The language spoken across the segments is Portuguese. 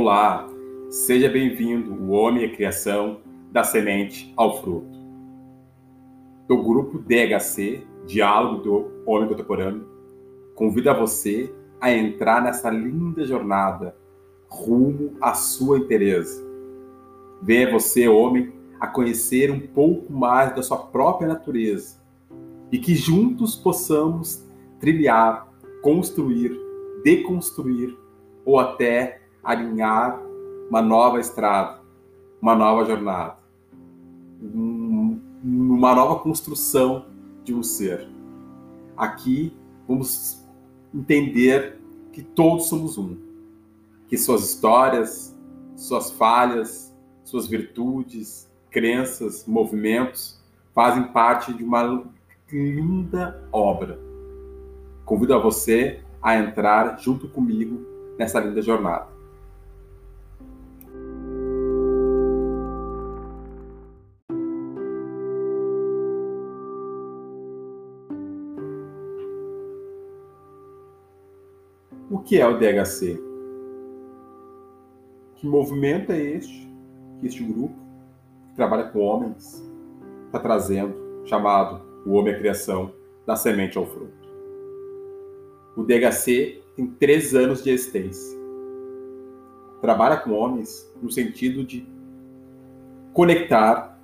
Olá, seja bem-vindo, o Homem a Criação, da Semente ao Fruto. Do grupo DHC, Diálogo do Homem Contemporâneo, convida você a entrar nessa linda jornada rumo à sua interesse. Venha você, homem, a conhecer um pouco mais da sua própria natureza e que juntos possamos trilhar, construir, deconstruir ou até alinhar uma nova estrada, uma nova jornada, uma nova construção de um ser. Aqui vamos entender que todos somos um, que suas histórias, suas falhas, suas virtudes, crenças, movimentos fazem parte de uma linda obra. Convido a você a entrar junto comigo nessa linda jornada. Que é o DHC? Que movimento é este que este grupo, que trabalha com homens, está trazendo, chamado O Homem à Criação, da semente ao fruto? O DHC tem três anos de existência. Trabalha com homens no sentido de conectar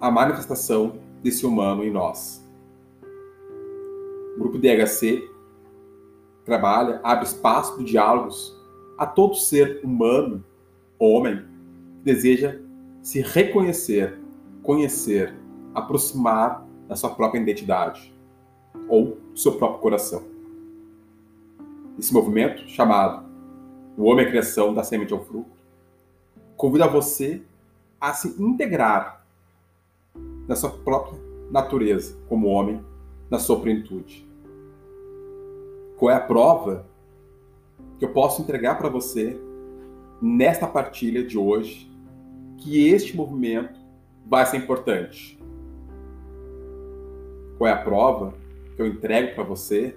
a manifestação desse humano em nós. O grupo DHC trabalha, abre espaço de diálogos a todo ser humano, homem, que deseja se reconhecer, conhecer, aproximar da sua própria identidade ou do seu próprio coração. Esse movimento, chamado O Homem é a Criação da Semente ao Fruto, convida você a se integrar na sua própria natureza como homem, na sua plenitude qual é a prova que eu posso entregar para você nesta partilha de hoje que este movimento vai ser importante? Qual é a prova que eu entrego para você?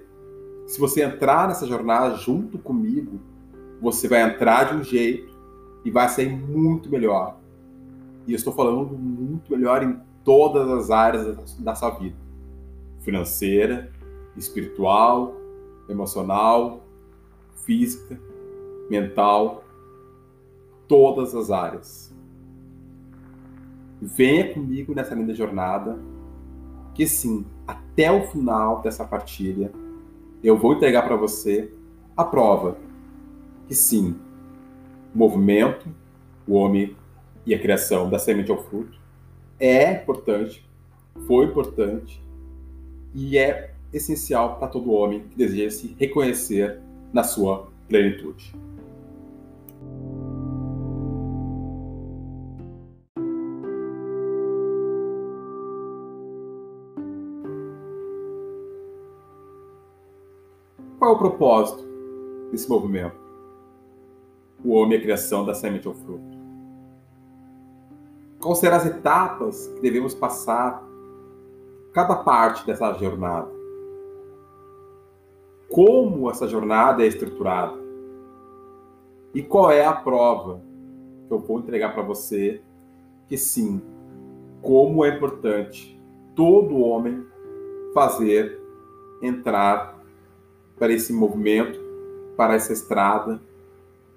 Se você entrar nessa jornada junto comigo, você vai entrar de um jeito e vai ser muito melhor. E eu estou falando muito melhor em todas as áreas da sua vida: financeira, espiritual, emocional, física, mental, todas as áreas. Venha comigo nessa linda jornada, que sim, até o final dessa partilha, eu vou entregar para você a prova que sim, o movimento, o homem e a criação da semente ao fruto é importante, foi importante e é essencial para todo homem que deseja se reconhecer na sua plenitude. Qual é o propósito desse movimento? O homem é a criação da semente ao fruto. Quais serão as etapas que devemos passar cada parte dessa jornada? Como essa jornada é estruturada e qual é a prova que eu vou entregar para você que sim, como é importante todo homem fazer entrar para esse movimento, para essa estrada,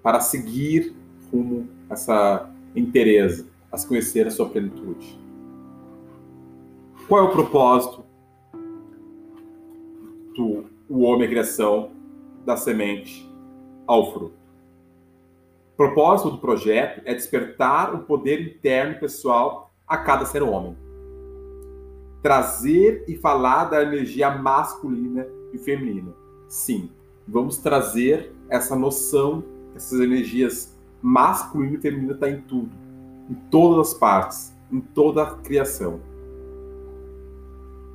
para seguir rumo a essa interesse, a se conhecer a sua plenitude. Qual é o propósito do o homem a criação da semente ao fruto. O propósito do projeto é despertar o poder interno pessoal a cada ser homem. Trazer e falar da energia masculina e feminina. Sim, vamos trazer essa noção, essas energias masculina e feminina está em tudo, em todas as partes, em toda a criação.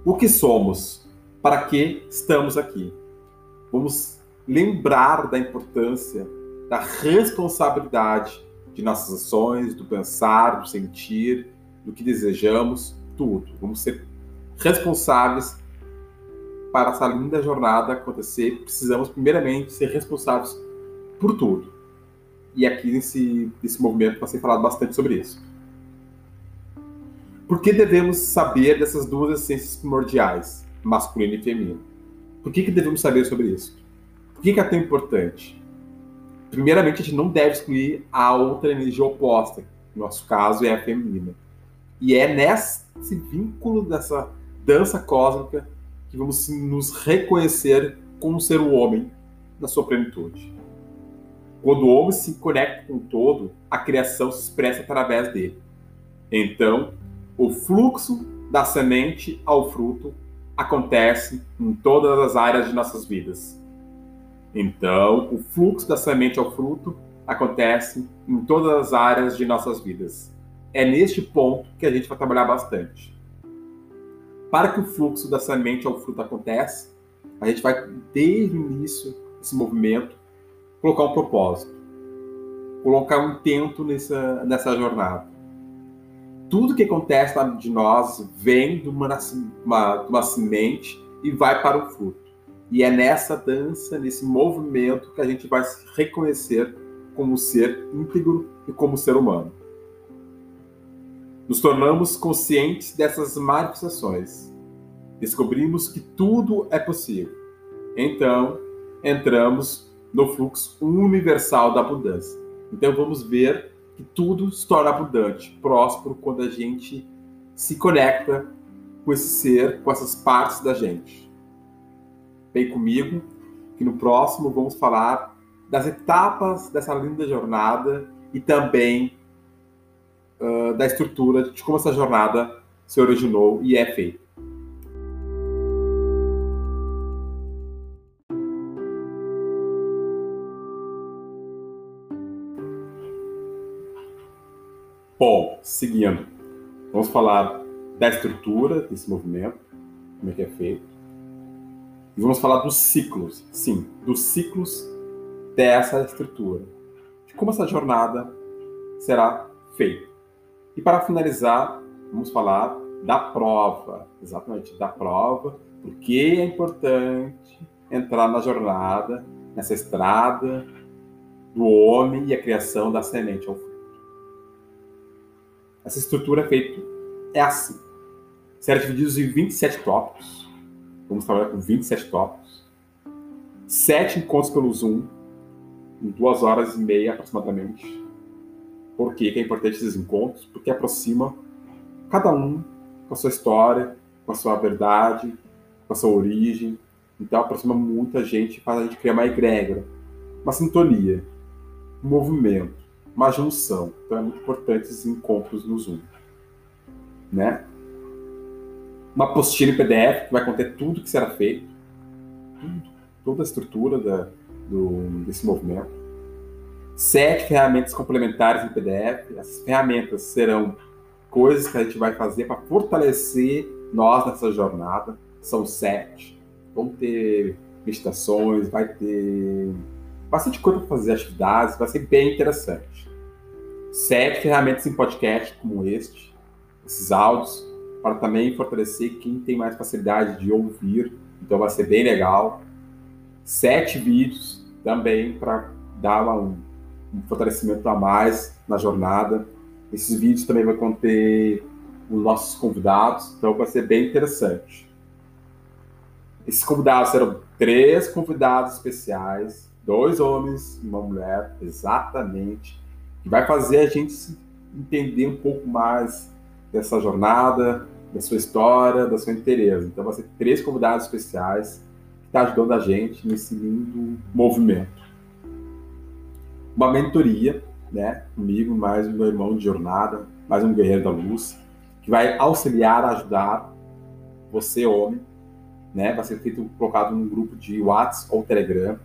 O que somos? Para que estamos aqui. Vamos lembrar da importância, da responsabilidade de nossas ações, do pensar, do sentir, do que desejamos, tudo. Vamos ser responsáveis para essa linda jornada acontecer. Precisamos, primeiramente, ser responsáveis por tudo. e aqui nesse, nesse movimento vai ser falado bastante sobre isso. Por que devemos saber dessas duas essências primordiais, masculino e feminino? Por que, que devemos saber sobre isso? Por que, que é tão importante? Primeiramente, a gente não deve excluir a outra energia oposta, no nosso caso é a feminina. E é nesse vínculo dessa dança cósmica que vamos nos reconhecer como ser o homem na sua plenitude. Quando o homem se conecta com o todo, a criação se expressa através dele. Então, o fluxo da semente ao fruto acontece em todas as áreas de nossas vidas. Então, o fluxo da semente ao fruto acontece em todas as áreas de nossas vidas. É neste ponto que a gente vai trabalhar bastante. Para que o fluxo da semente ao fruto aconteça, a gente vai, desde o início desse movimento, colocar um propósito, colocar um intento nessa, nessa jornada. Tudo que acontece de nós vem de uma, uma, uma semente e vai para o fruto. E é nessa dança, nesse movimento, que a gente vai se reconhecer como ser íntegro e como ser humano. Nos tornamos conscientes dessas manifestações. Descobrimos que tudo é possível. Então, entramos no fluxo universal da abundância. Então, vamos ver que tudo se torna abundante, próspero, quando a gente se conecta com esse ser, com essas partes da gente. Vem comigo, que no próximo vamos falar das etapas dessa linda jornada e também uh, da estrutura de como essa jornada se originou e é feita. Bom, seguindo, vamos falar da estrutura desse movimento, como é que é feito. E vamos falar dos ciclos, sim, dos ciclos dessa estrutura, de como essa jornada será feita. E para finalizar, vamos falar da prova, exatamente da prova, porque é importante entrar na jornada, nessa estrada do homem e a criação da semente ao fruto. Essa estrutura é feita é assim. Será dividido em 27 tópicos. Vamos trabalhar com 27 tópicos. Sete encontros pelo Zoom, em duas horas e meia aproximadamente. Por que é importante esses encontros? Porque aproxima cada um com a sua história, com a sua verdade, com a sua origem. Então aproxima muita gente, faz a gente criar uma egrégora, uma sintonia, um movimento, uma junção. Então é muito importante esses encontros no Zoom. Né? Uma apostila em PDF que vai conter tudo que será feito, tudo, toda a estrutura da, do, desse movimento. Sete ferramentas complementares em PDF. Essas ferramentas serão coisas que a gente vai fazer para fortalecer nós nessa jornada. São sete. Vão ter meditações, vai ter bastante coisa para fazer atividades, vai ser bem interessante. Sete ferramentas em podcast como este, esses áudios, para também fortalecer quem tem mais facilidade de ouvir, então vai ser bem legal. Sete vídeos também para dar um, um, fortalecimento a mais na jornada. Esses vídeos também vão conter os nossos convidados, então vai ser bem interessante. Esses convidados serão três convidados especiais, dois homens e uma mulher, exatamente, que vai fazer a gente entender um pouco mais dessa jornada, da sua história, da sua interesse. Então, vai ser três convidados especiais está ajudando a gente nesse lindo movimento. Uma mentoria, né, comigo, mais um meu irmão de jornada, mais um guerreiro da luz, que vai auxiliar, ajudar você, homem, né, vai ser feito, colocado num grupo de WhatsApp ou Telegram,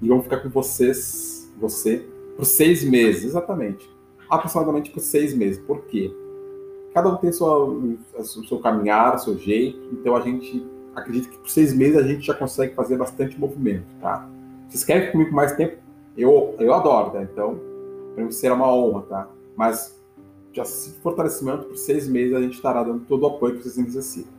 e vão ficar com vocês, você, por seis meses, exatamente, aproximadamente por seis meses. Por quê? Cada um tem sua, o seu caminhar, o seu jeito, então a gente acredito que por seis meses a gente já consegue fazer bastante movimento, tá? Vocês querem comigo mais tempo? Eu, eu adoro, tá? Então, para mim será uma honra, tá? Mas já se fortalecimento por seis meses a gente estará dando todo o apoio que vocês necessitam.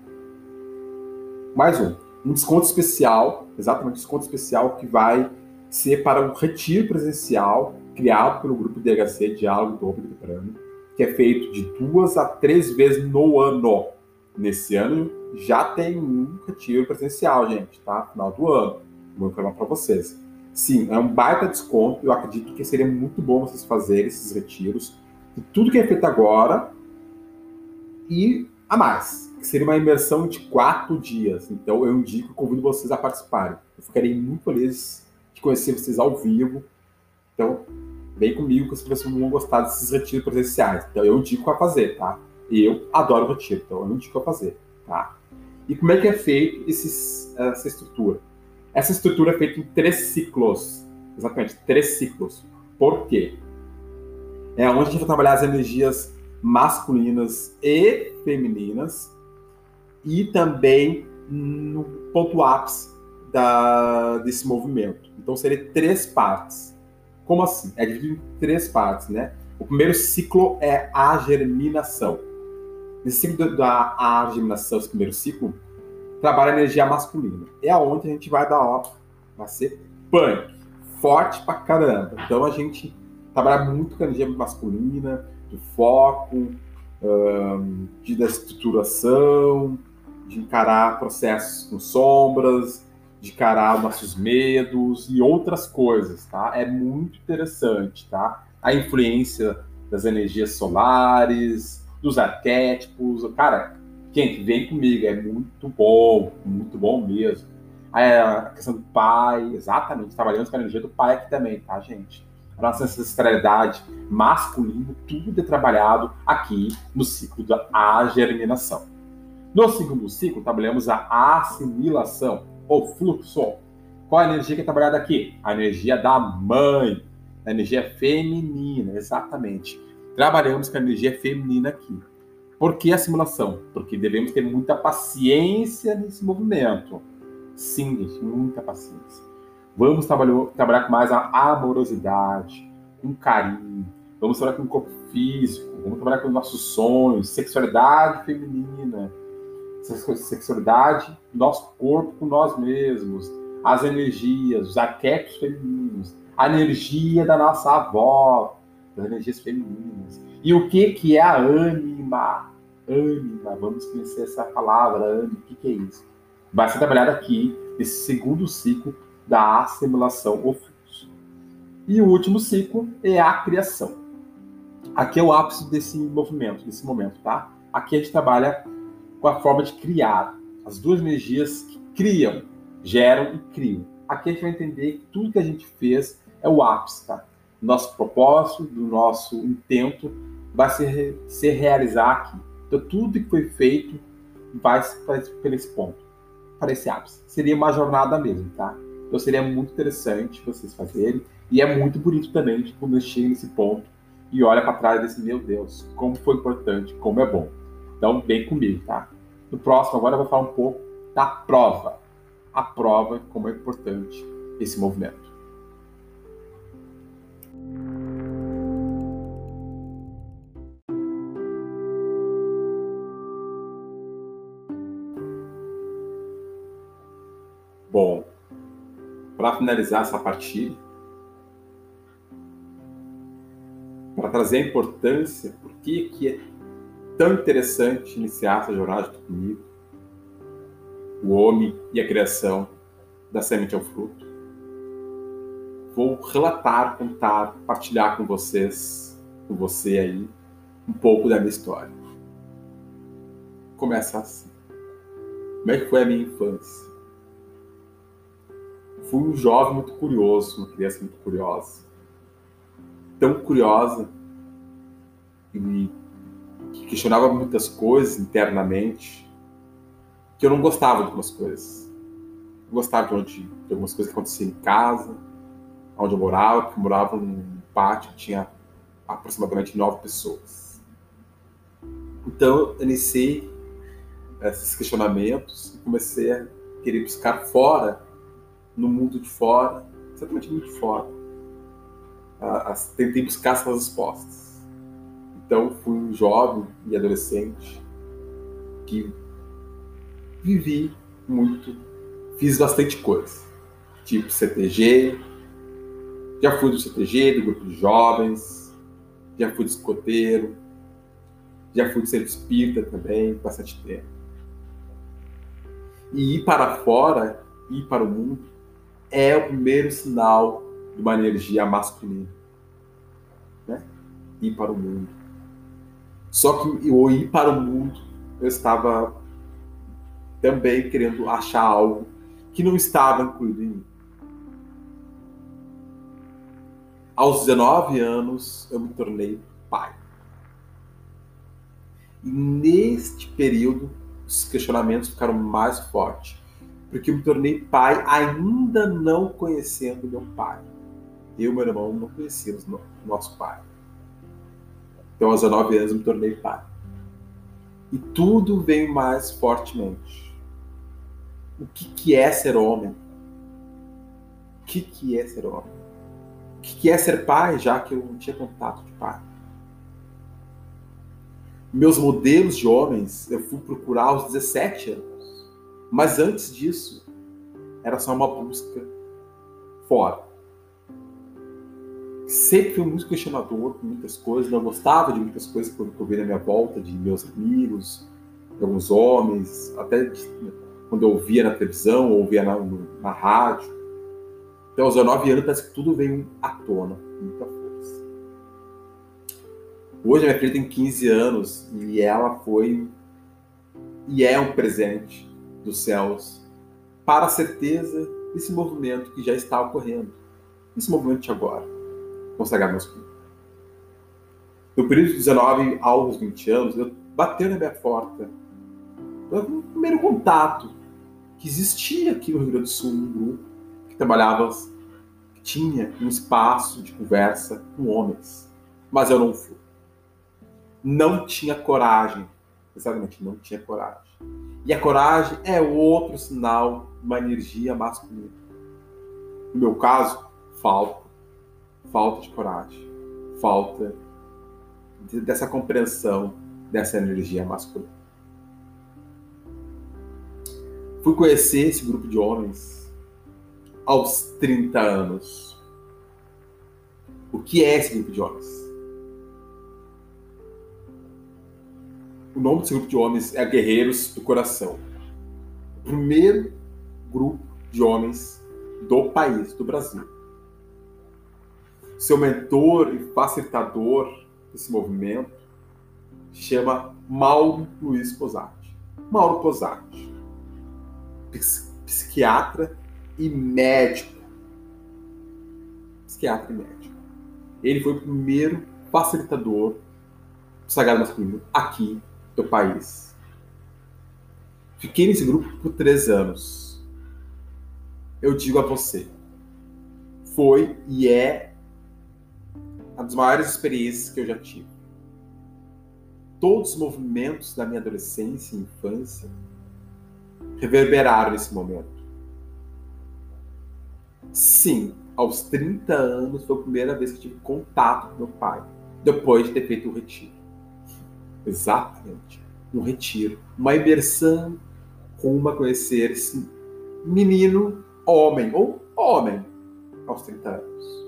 Mais um, um desconto especial, exatamente um desconto especial que vai ser para um retiro presencial criado pelo grupo DHC, Diálogo do Hope Prano, que é feito de duas a três vezes no ano. Nesse ano já tem um retiro presencial, gente, tá? Final do ano. Vou informar para vocês. Sim, é um baita desconto. Eu acredito que seria muito bom vocês fazerem esses retiros. E tudo que é feito agora e a mais. Que seria uma imersão de quatro dias. Então eu indico convido vocês a participarem. Eu ficarei muito feliz conhecer vocês ao vivo. Então, vem comigo que vocês vão gostar desses retiros presenciais. Então eu indico a fazer, tá? E eu adoro retiro, então eu indico a fazer, tá? E como é que é feito esses, essa estrutura? Essa estrutura é feita em três ciclos. Exatamente, três ciclos. Por quê? É onde a gente vai trabalhar as energias masculinas e femininas e também no ponto ápice da, desse movimento. Então, seria três partes. Como assim? É dividido em três partes, né? O primeiro ciclo é a germinação. Nesse ciclo da a germinação, esse primeiro ciclo, trabalha a energia masculina. É aonde a gente vai dar, ó, vai ser punk, forte pra caramba. Então a gente trabalha muito com a energia masculina, do foco, um, de da estruturação, de encarar processos com sombras, de encarar nossos medos e outras coisas, tá? É muito interessante, tá? A influência das energias solares, dos arquétipos, cara, Gente, vem comigo, é muito bom, muito bom mesmo. A questão do pai, exatamente, trabalhamos com a energia do pai aqui também, tá, gente? A nossa ancestralidade masculina, tudo é trabalhado aqui no ciclo da germinação. No segundo ciclo, trabalhamos a assimilação, ou fluxo. Qual a energia que é trabalhada aqui? A energia da mãe, a energia feminina, exatamente. Trabalhamos com a energia feminina aqui. Por que a simulação? Porque devemos ter muita paciência nesse movimento. Sim, gente, muita paciência. Vamos trabalhar, trabalhar com mais a amorosidade, com carinho. Vamos trabalhar com o corpo físico. Vamos trabalhar com os nossos sonhos, sexualidade feminina, sexualidade, nosso corpo com nós mesmos, as energias, os arquétipos femininos, a energia da nossa avó, das energias femininas. E o que, que é a ânima? ânima, vamos conhecer essa palavra, ânima, o que, que é isso? Vai ser trabalhado aqui, nesse segundo ciclo da assimilação ou fluxo. E o último ciclo é a criação. Aqui é o ápice desse movimento, desse momento, tá? Aqui a gente trabalha com a forma de criar, as duas energias que criam, geram e criam. Aqui a gente vai entender que tudo que a gente fez é o ápice, tá? Nosso propósito, do nosso intento vai se, se realizar aqui. Então, tudo que foi feito vai para esse ponto, para esse ápice. Seria uma jornada mesmo, tá? Então, seria muito interessante vocês fazerem. E é muito bonito também de quando chega nesse ponto e olha para trás desse, meu Deus, como foi importante, como é bom. Então, vem comigo, tá? No próximo, agora eu vou falar um pouco da prova. A prova, como é importante esse movimento. Bom, para finalizar essa partida, para trazer a importância, por que, que é tão interessante iniciar essa jornada comigo, o homem e a criação da semente ao fruto. Vou relatar, contar, partilhar com vocês, com você aí, um pouco da minha história. Começa assim. Como é que foi a minha infância? fui um jovem muito curioso, uma criança muito curiosa. Tão curiosa e que questionava muitas coisas internamente, que eu não gostava de algumas coisas. Eu gostava de, onde, de algumas coisas que aconteciam em casa, onde eu morava, porque eu morava num pátio que tinha aproximadamente nove pessoas. Então, eu iniciei esses questionamentos e comecei a querer buscar fora no mundo de fora, exatamente no mundo de fora. tentei buscar essas respostas. Então, fui um jovem e adolescente que vivi muito, fiz bastante coisa, tipo CTG, Já fui do CTG, do grupo de jovens, já fui de escoteiro, já fui de centro espírita também, bastante tempo. E ir para fora, ir para o mundo, é o primeiro sinal de uma energia masculina. Né? Ir para o mundo. Só que o ir para o mundo, eu estava também querendo achar algo que não estava incluído em mim. Aos 19 anos, eu me tornei pai. E neste período, os questionamentos ficaram mais fortes, porque eu me tornei pai ainda não conhecendo meu pai. Eu e meu irmão não conhecíamos nosso pai. Então, aos 19 anos, me tornei pai. E tudo vem mais fortemente. O que, que é ser homem? O que, que é ser homem? O que, que é ser pai, já que eu não tinha contato de pai? Meus modelos de homens eu fui procurar aos 17 anos. Mas antes disso, era só uma busca fora. Sempre fui muito questionador com muitas coisas, não gostava de muitas coisas que eu vi na minha volta, de meus amigos, de alguns homens, até de, quando eu ouvia na televisão, ou ouvia na, na rádio. Então, aos 19 anos, parece que tudo veio à tona, muita força. Hoje, minha filha tem 15 anos e ela foi e é um presente dos céus para a certeza desse movimento que já está ocorrendo, esse movimento de agora, consagrar meus filhos. No período de 19 aos 20 anos, eu bateu na minha porta um primeiro contato que existia aqui no Rio Grande do Sul um grupo que trabalhava, que tinha um espaço de conversa com homens. Mas eu não fui. Não tinha coragem. Exatamente, não tinha coragem. E a coragem é outro sinal de uma energia masculina. No meu caso, falta. Falta de coragem. Falta dessa compreensão dessa energia masculina. Fui conhecer esse grupo de homens aos 30 anos. O que é esse grupo de homens? O nome desse grupo de homens é Guerreiros do Coração. O primeiro grupo de homens do país, do Brasil. Seu mentor e facilitador desse movimento se chama Mauro Luiz Posati. Mauro Posati psiquiatra e médico. Psiquiatra e médico. Ele foi o primeiro facilitador do Sagrado Masculino aqui do país. Fiquei nesse grupo por três anos. Eu digo a você, foi e é uma das maiores experiências que eu já tive. Todos os movimentos da minha adolescência e infância reverberaram nesse momento. Sim, aos 30 anos foi a primeira vez que tive contato com meu pai, depois de ter feito o retiro. Exatamente, um retiro, uma imersão rumo a conhecer esse menino homem, ou homem, aos 30 anos.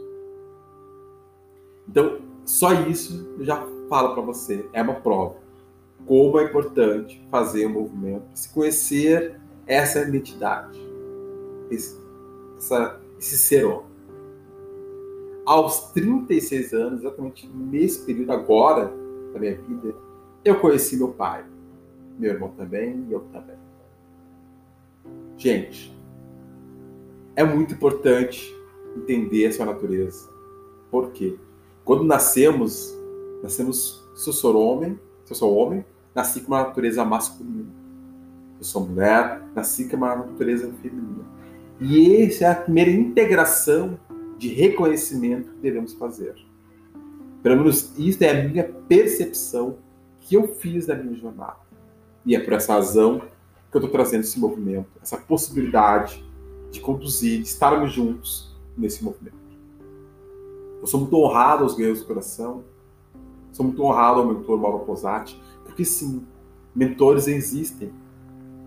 Então, só isso já falo para você, é uma prova. Como é importante fazer o um movimento, se conhecer essa identidade, esse, essa, esse ser homem. Aos 36 anos, exatamente nesse período agora da minha vida, eu conheci meu pai, meu irmão também e eu também. Gente, é muito importante entender a sua natureza. Por quê? Quando nascemos, nascemos, se eu sou homem, se eu sou homem, nasci com uma natureza masculina eu sou mulher, nasci com uma natureza feminina. E essa é a primeira integração de reconhecimento que devemos fazer. Pelo menos isso é a minha percepção que eu fiz da minha jornada. E é por essa razão que eu estou trazendo esse movimento, essa possibilidade de conduzir, de estarmos juntos nesse movimento. Eu sou muito honrado aos Guerreiros do Coração, sou muito honrado ao mentor Mauro Posati, porque sim, mentores existem,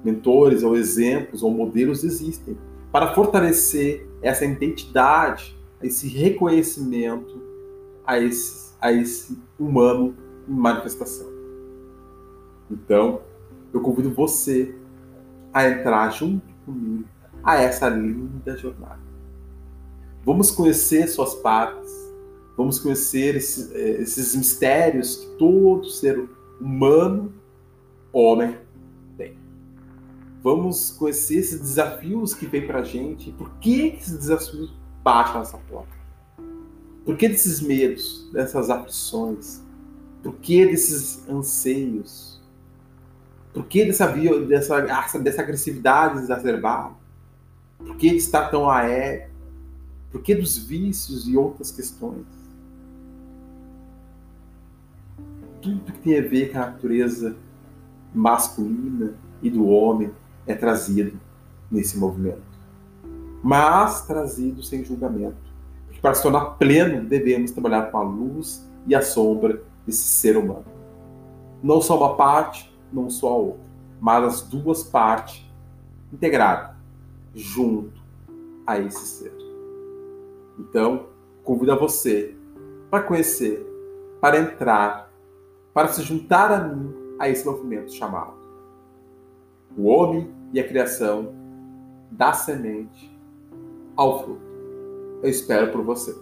mentores ou exemplos ou modelos existem para fortalecer essa identidade, esse reconhecimento a esse, a esse humano em manifestação. Então, eu convido você a entrar junto comigo a essa linda jornada. Vamos conhecer suas partes, vamos conhecer esses, eh, esses mistérios que todo ser humano, homem, tem. Vamos conhecer esses desafios que vem para a gente por que esses desafios batem na nossa porta. Por que desses medos, dessas aflições? Por que desses anseios? Por que dessa, dessa, dessa agressividade exacerbada? Por que estar tão aéreo? Por que dos vícios e outras questões? Tudo que tem a ver com a natureza masculina e do homem é trazido nesse movimento. Mas trazido sem julgamento. Porque para se tornar pleno, devemos trabalhar com a luz e a sombra desse ser humano. Não só uma parte, não só a outra, mas as duas partes integradas junto a esse ser. Então, convido a você para conhecer, para entrar, para se juntar a mim a esse movimento chamado o homem e a criação da semente ao fruto. Eu espero por você.